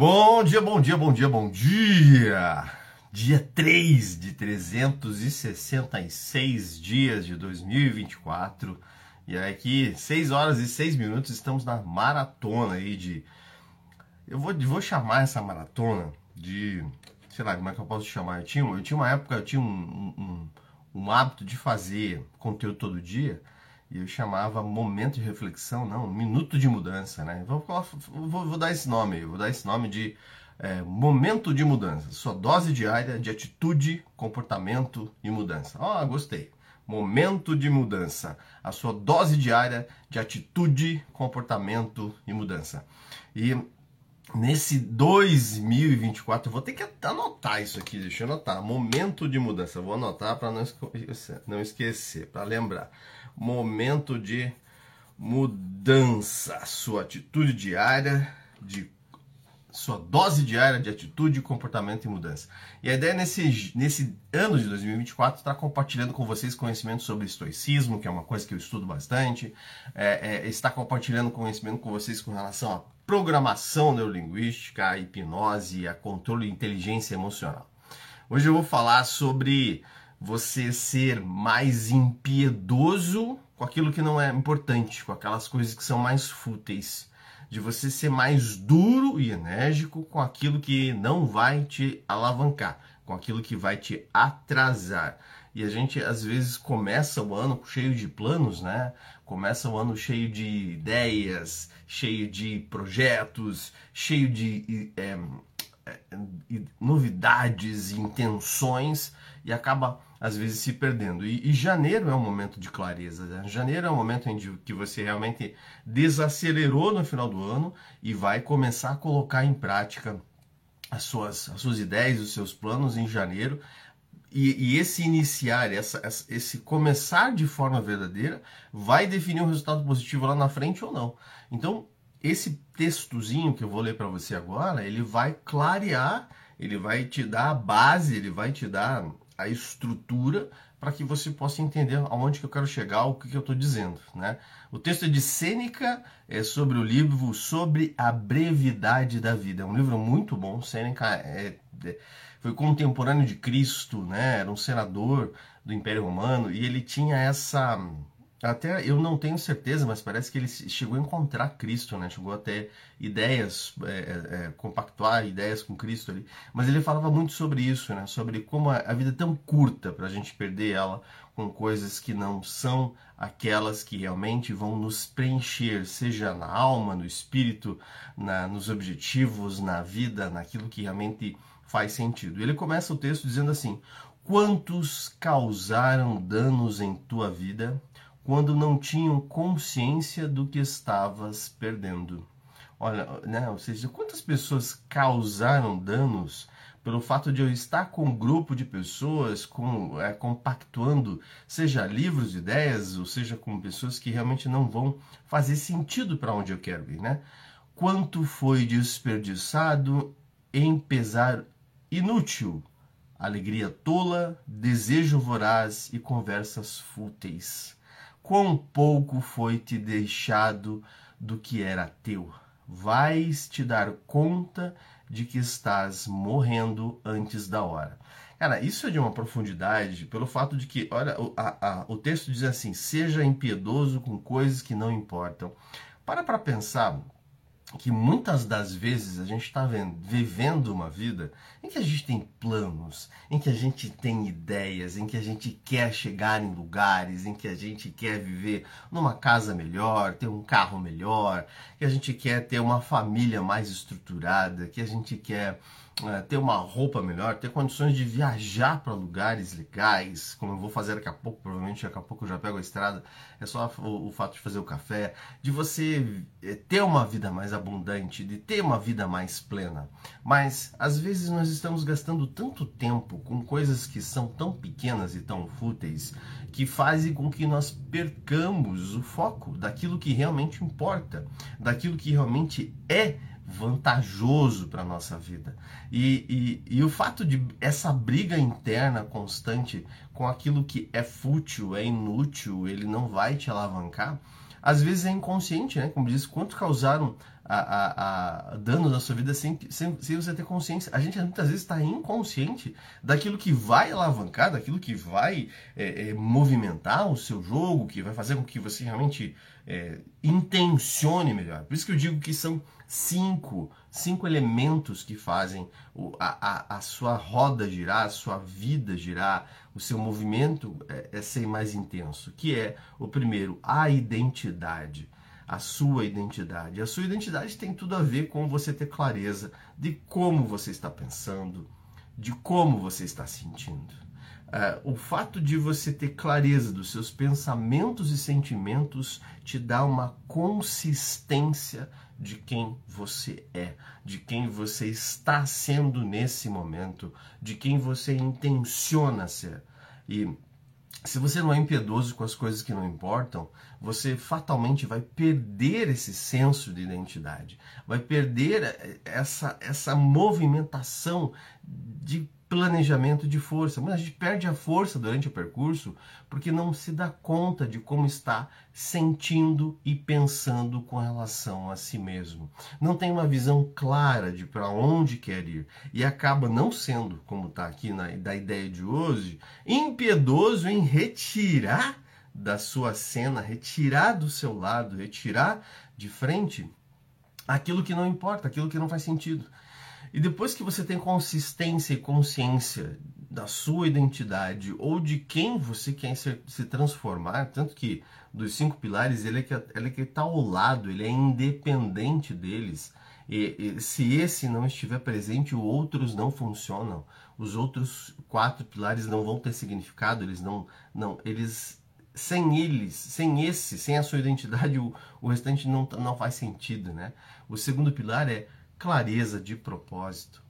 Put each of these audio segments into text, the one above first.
Bom dia, bom dia, bom dia, bom dia! Dia 3 de 366 dias de 2024. E aqui, 6 horas e 6 minutos, estamos na maratona aí de. Eu vou, vou chamar essa maratona de. Sei lá, como é que eu posso chamar? Eu tinha, eu tinha uma época, eu tinha um, um, um hábito de fazer conteúdo todo dia e eu chamava momento de reflexão, não, minuto de mudança, né? Vou, vou, vou dar esse nome, vou dar esse nome de é, momento de mudança, sua dose diária de atitude, comportamento e mudança. Ah, oh, gostei. Momento de mudança, a sua dose diária de atitude, comportamento e mudança. E nesse 2024, eu vou ter que anotar isso aqui, deixa eu anotar. Momento de mudança, vou anotar para não esquecer, não esquecer para lembrar momento de mudança, sua atitude diária de sua dose diária de atitude, comportamento e mudança. E a ideia nesse, nesse ano de 2024 estar compartilhando com vocês conhecimento sobre estoicismo, que é uma coisa que eu estudo bastante, é, é, estar compartilhando conhecimento com vocês com relação à programação neurolinguística, a hipnose, a controle de inteligência emocional. Hoje eu vou falar sobre você ser mais impiedoso com aquilo que não é importante, com aquelas coisas que são mais fúteis, de você ser mais duro e enérgico com aquilo que não vai te alavancar, com aquilo que vai te atrasar. E a gente às vezes começa o ano cheio de planos, né? Começa o ano cheio de ideias, cheio de projetos, cheio de é, é, novidades, intenções e acaba às vezes se perdendo. E, e, janeiro é um momento de clareza. Né? Janeiro é um momento em que você realmente desacelerou no final do ano e vai começar a colocar em prática as suas, as suas ideias, os seus planos em janeiro. E, e esse iniciar, essa, esse começar de forma verdadeira, vai definir um resultado positivo lá na frente ou não. Então, esse textozinho que eu vou ler para você agora, ele vai clarear, ele vai te dar a base, ele vai te dar a estrutura para que você possa entender aonde que eu quero chegar, o que, que eu estou dizendo. Né? O texto é de Sêneca, é sobre o livro Sobre a Brevidade da Vida. É um livro muito bom. Sêneca é, é, foi contemporâneo de Cristo, né? era um senador do Império Romano, e ele tinha essa até eu não tenho certeza, mas parece que ele chegou a encontrar Cristo, né? Chegou a ter ideias, é, é, é, compactuar ideias com Cristo ali. Mas ele falava muito sobre isso, né? Sobre como a, vida é tão curta para a gente perder ela com coisas que não são aquelas que realmente vão nos preencher, seja na alma, no espírito, na, nos objetivos, na vida, naquilo que realmente faz sentido. Ele começa o texto dizendo assim: Quantos causaram danos em tua vida? Quando não tinham consciência do que estavas perdendo. Olha, né, ou seja, quantas pessoas causaram danos pelo fato de eu estar com um grupo de pessoas, com, é, compactuando, seja livros de ideias, ou seja com pessoas que realmente não vão fazer sentido para onde eu quero ir, né? Quanto foi desperdiçado em pesar inútil, alegria tola, desejo voraz e conversas fúteis quão pouco foi te deixado do que era teu. Vais te dar conta de que estás morrendo antes da hora. Cara, isso é de uma profundidade pelo fato de que, olha, a, a, o texto diz assim: seja impiedoso com coisas que não importam. Para para pensar que muitas das vezes a gente está vivendo uma vida em que a gente tem planos, em que a gente tem ideias, em que a gente quer chegar em lugares, em que a gente quer viver numa casa melhor, ter um carro melhor, que a gente quer ter uma família mais estruturada, que a gente quer uh, ter uma roupa melhor, ter condições de viajar para lugares legais, como eu vou fazer daqui a pouco, provavelmente daqui a pouco eu já pego a estrada, é só o, o fato de fazer o café, de você eh, ter uma vida mais abundante, de ter uma vida mais plena. Mas às vezes nós estamos gastando tanto tempo com coisas que são tão pequenas e tão fúteis que fazem com que nós percamos o foco daquilo que realmente importa, daquilo que realmente é vantajoso para nossa vida. E, e, e, o fato de essa briga interna constante com aquilo que é fútil, é inútil, ele não vai te alavancar, às vezes é inconsciente, né? Como diz, quanto causaram a, a, a danos na sua vida sem, sem, sem você ter consciência. A gente muitas vezes está inconsciente daquilo que vai alavancar, daquilo que vai é, é, movimentar o seu jogo, que vai fazer com que você realmente é, intencione melhor. Por isso que eu digo que são cinco, cinco elementos que fazem a, a, a sua roda girar, a sua vida girar, o seu movimento é, é ser mais intenso, que é o primeiro, a identidade a sua identidade. A sua identidade tem tudo a ver com você ter clareza de como você está pensando, de como você está sentindo. Uh, o fato de você ter clareza dos seus pensamentos e sentimentos te dá uma consistência de quem você é, de quem você está sendo nesse momento, de quem você intenciona ser. E se você não é impiedoso com as coisas que não importam, você fatalmente vai perder esse senso de identidade, vai perder essa, essa movimentação de planejamento de força. Mas a gente perde a força durante o percurso porque não se dá conta de como está sentindo e pensando com relação a si mesmo. Não tem uma visão clara de para onde quer ir e acaba não sendo, como está aqui na da ideia de hoje, impiedoso em retirar da sua cena, retirar do seu lado, retirar de frente aquilo que não importa, aquilo que não faz sentido. E depois que você tem consistência e consciência da sua identidade ou de quem você quer se, se transformar, tanto que dos cinco pilares ele é que ele é que está ao lado, ele é independente deles. E, e, se esse não estiver presente, os outros não funcionam. Os outros quatro pilares não vão ter significado. Eles não, não, eles sem eles, sem esse, sem a sua identidade, o, o restante não, não faz sentido, né? O segundo pilar é clareza de propósito,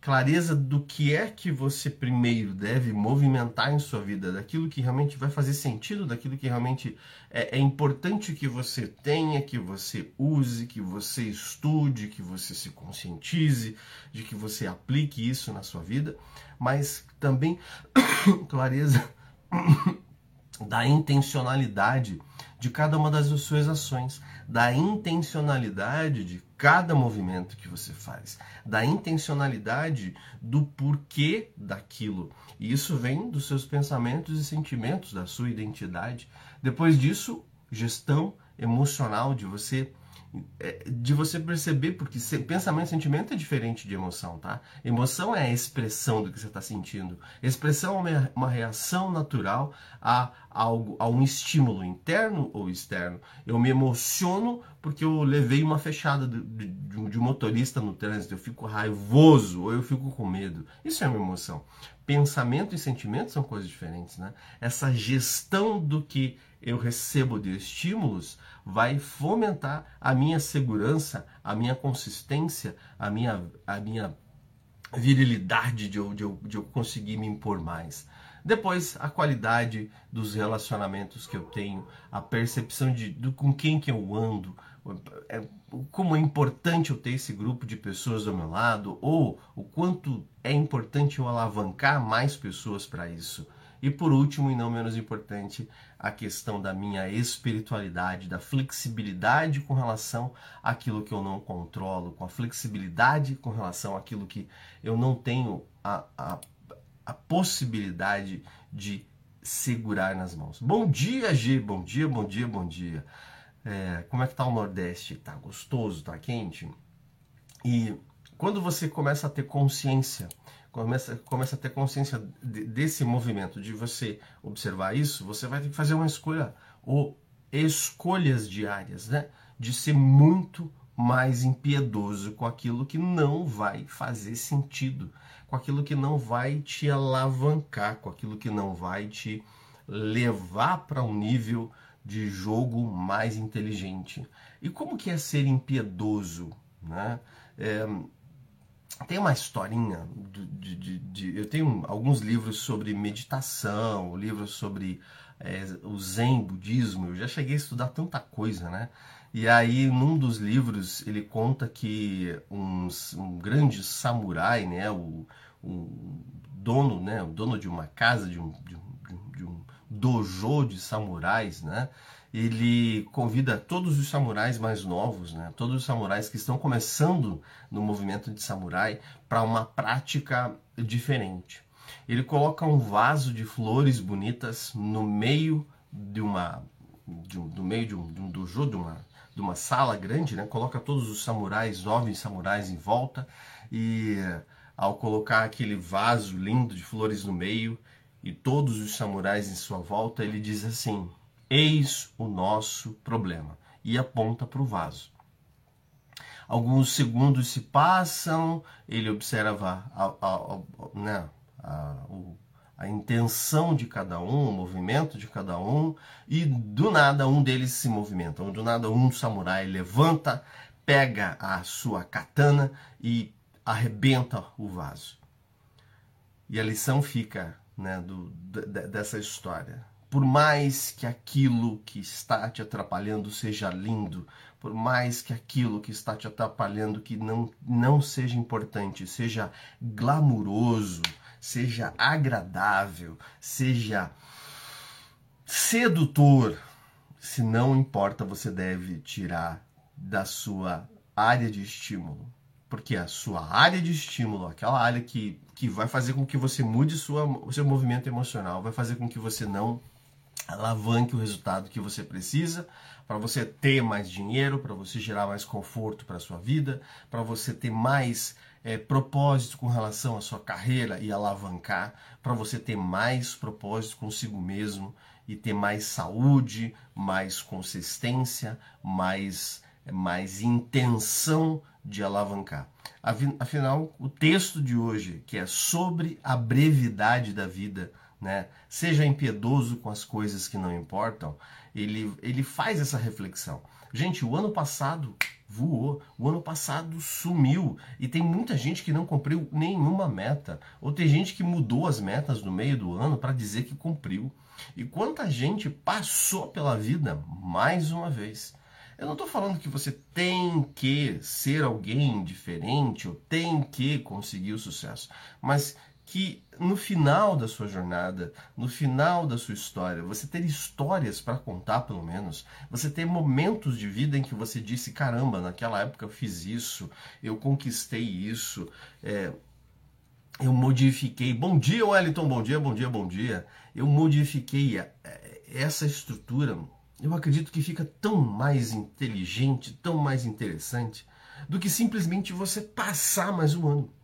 clareza do que é que você primeiro deve movimentar em sua vida, daquilo que realmente vai fazer sentido, daquilo que realmente é, é, importante que você tenha, que você use, que você estude, que você se conscientize, de que você aplique isso na sua vida, mas também clareza da intencionalidade de cada uma das suas ações, da intencionalidade de cada movimento que você faz, da intencionalidade do porquê daquilo. E isso vem dos seus pensamentos e sentimentos, da sua identidade. Depois disso, gestão emocional de você é, de você perceber, porque pensamento e sentimento é diferente de emoção, tá? Emoção é a expressão do que você está sentindo. Expressão é uma reação natural a algo, a um estímulo interno ou externo. Eu me emociono porque eu levei uma fechada de, de, de um motorista no trânsito, eu fico raivoso ou eu fico com medo. Isso é uma emoção. Pensamento e sentimento são coisas diferentes, né? Essa gestão do que eu recebo de estímulos vai fomentar a minha segurança, a minha consistência, a minha, a minha virilidade de eu, de, eu, de eu conseguir me impor mais. Depois, a qualidade dos relacionamentos que eu tenho, a percepção de com quem que eu ando, é, como é importante eu ter esse grupo de pessoas do meu lado, ou o quanto é importante eu alavancar mais pessoas para isso. E por último, e não menos importante, a questão da minha espiritualidade, da flexibilidade com relação àquilo que eu não controlo, com a flexibilidade com relação àquilo que eu não tenho a, a, a possibilidade de segurar nas mãos. Bom dia, G, bom dia, bom dia, bom dia. É, como é que tá o Nordeste? Tá gostoso, tá quente? E quando você começa a ter consciência começa, começa a ter consciência de, desse movimento, de você observar isso, você vai ter que fazer uma escolha, ou escolhas diárias, né? De ser muito mais impiedoso com aquilo que não vai fazer sentido, com aquilo que não vai te alavancar, com aquilo que não vai te levar para um nível de jogo mais inteligente. E como que é ser impiedoso, né? É, tem uma historinha de, de, de, eu tenho alguns livros sobre meditação, livros sobre é, o Zen budismo. Eu já cheguei a estudar tanta coisa, né? E aí, num dos livros, ele conta que um, um grande samurai, né, o, o, dono, né, o dono de uma casa, de um, de um, de um dojo de samurais, né, ele convida todos os samurais mais novos, né, todos os samurais que estão começando no movimento de samurai, para uma prática diferente. Ele coloca um vaso de flores bonitas no meio de uma de um, do meio de um, de um dojo, de uma, de uma sala grande, né? Coloca todos os samurais, nove samurais em volta e ao colocar aquele vaso lindo de flores no meio e todos os samurais em sua volta, ele diz assim: Eis o nosso problema e aponta para o vaso. Alguns segundos se passam, ele observa a, a, a, né, o a intenção de cada um, o movimento de cada um, e do nada um deles se movimenta. Do nada um samurai levanta, pega a sua katana e arrebenta o vaso. E a lição fica né, do, dessa história. Por mais que aquilo que está te atrapalhando seja lindo, por mais que aquilo que está te atrapalhando que não, não seja importante, seja glamuroso, seja agradável, seja sedutor, se não importa, você deve tirar da sua área de estímulo. Porque a sua área de estímulo, aquela área que, que vai fazer com que você mude sua, o seu movimento emocional, vai fazer com que você não alavanque o resultado que você precisa para você ter mais dinheiro, para você gerar mais conforto para sua vida, para você ter mais é, propósito com relação à sua carreira e alavancar, para você ter mais propósito consigo mesmo e ter mais saúde, mais consistência, mais, mais intenção de alavancar. Afinal, o texto de hoje, que é sobre a brevidade da vida, né? Seja impiedoso com as coisas que não importam, ele, ele faz essa reflexão. Gente, o ano passado voou. O ano passado sumiu e tem muita gente que não cumpriu nenhuma meta, ou tem gente que mudou as metas no meio do ano para dizer que cumpriu. E quanta gente passou pela vida mais uma vez. Eu não estou falando que você tem que ser alguém diferente ou tem que conseguir o sucesso, mas que no final da sua jornada, no final da sua história, você ter histórias para contar, pelo menos, você ter momentos de vida em que você disse: caramba, naquela época eu fiz isso, eu conquistei isso, é, eu modifiquei. Bom dia, Wellington, bom dia, bom dia, bom dia. Eu modifiquei essa estrutura. Eu acredito que fica tão mais inteligente, tão mais interessante do que simplesmente você passar mais um ano.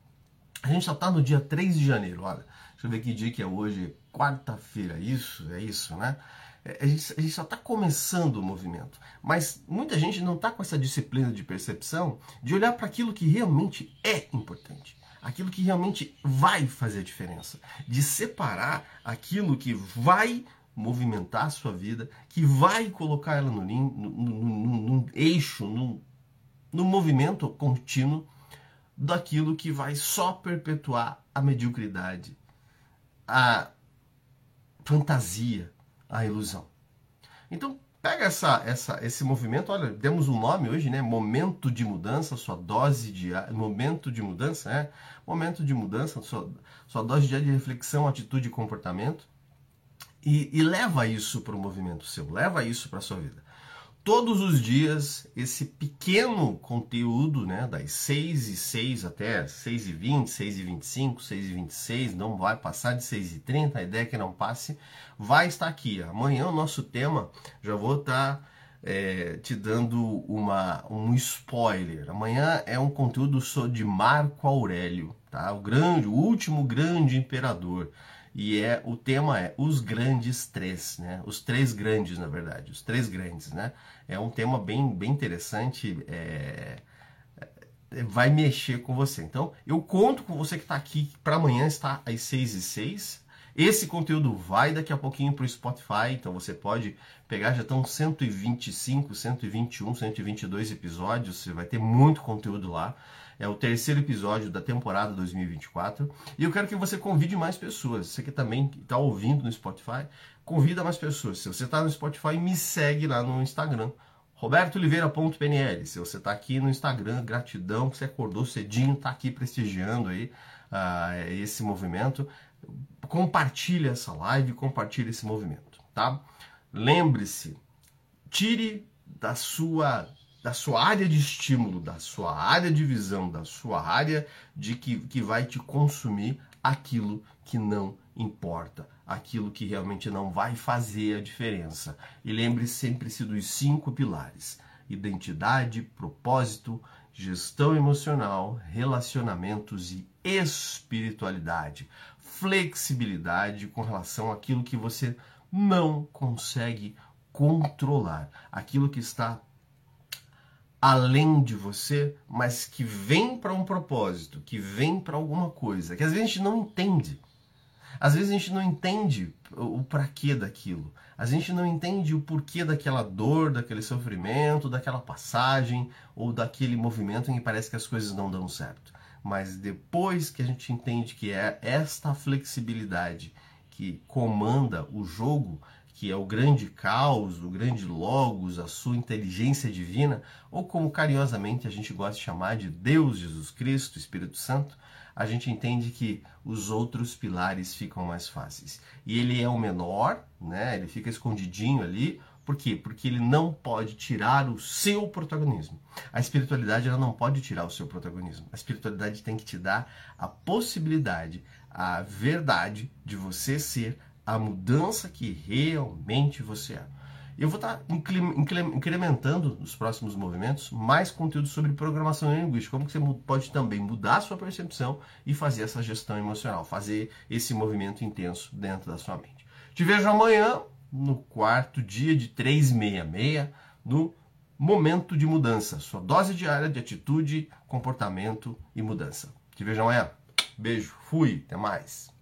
A gente já está no dia 3 de janeiro, olha. Deixa eu ver que dia que é hoje. Quarta-feira, isso, é isso, né? É, a gente, a gente só está começando o movimento. Mas muita gente não está com essa disciplina de percepção de olhar para aquilo que realmente é importante. Aquilo que realmente vai fazer a diferença. De separar aquilo que vai movimentar a sua vida, que vai colocar ela no, no, no, no eixo, no, no movimento contínuo daquilo que vai só perpetuar a mediocridade, a fantasia, a ilusão. Então, pega essa, essa, esse movimento, olha, demos um nome hoje, né? Momento de mudança, sua dose de momento de mudança, né? Momento de mudança, sua, sua dose de reflexão, atitude e comportamento. E, e leva isso para o movimento seu, leva isso para a sua vida todos os dias esse pequeno conteúdo, né, das 6 e 6 até 6 e 20, 6 e 25, 6 e 26, não vai passar de 6 e 30, a ideia é que não passe, vai estar aqui. Amanhã o nosso tema, já vou estar tá, é, te dando uma, um spoiler. Amanhã é um conteúdo de Marco Aurélio, tá? o grande, o último grande imperador e é o tema é os grandes três, né? Os três grandes, na verdade, os três grandes, né? É um tema bem, bem interessante, é, é, vai mexer com você. Então, eu conto com você que está aqui para amanhã está às 6 e 6 esse conteúdo vai daqui a pouquinho para o Spotify, então você pode pegar, já estão 125, 121, 122 episódios, você vai ter muito conteúdo lá. É o terceiro episódio da temporada 2024. E eu quero que você convide mais pessoas. Você que também está ouvindo no Spotify, convida mais pessoas. Se você está no Spotify, me segue lá no Instagram. RobertoOliveira.pnl. Se você está aqui no Instagram, gratidão que você acordou cedinho, está aqui prestigiando aí uh, esse movimento compartilhe essa live, compartilhe esse movimento, tá? Lembre-se, tire da sua da sua área de estímulo, da sua área de visão, da sua área de que, que vai te consumir aquilo que não importa, aquilo que realmente não vai fazer a diferença. E lembre sempre-se dos cinco pilares: identidade, propósito, gestão emocional, relacionamentos e espiritualidade. Flexibilidade com relação àquilo que você não consegue controlar, aquilo que está além de você, mas que vem para um propósito, que vem para alguma coisa, que às vezes a gente não entende. Às vezes a gente não entende o para quê daquilo. A gente não entende o porquê daquela dor, daquele sofrimento, daquela passagem ou daquele movimento em que parece que as coisas não dão certo. Mas depois que a gente entende que é esta flexibilidade que comanda o jogo, que é o grande caos, o grande logos, a sua inteligência divina, ou como carinhosamente a gente gosta de chamar de Deus, Jesus Cristo, Espírito Santo, a gente entende que os outros pilares ficam mais fáceis. E ele é o menor, né? Ele fica escondidinho ali. Por quê? Porque ele não pode tirar o seu protagonismo. A espiritualidade ela não pode tirar o seu protagonismo. A espiritualidade tem que te dar a possibilidade, a verdade de você ser a mudança que realmente você é. Eu vou estar incrementando nos próximos movimentos mais conteúdo sobre programação linguística, como que você pode também mudar a sua percepção e fazer essa gestão emocional, fazer esse movimento intenso dentro da sua mente. Te vejo amanhã no quarto dia de 366 no momento de mudança, sua dose diária de atitude, comportamento e mudança. Te vejo amanhã. Beijo, fui, até mais.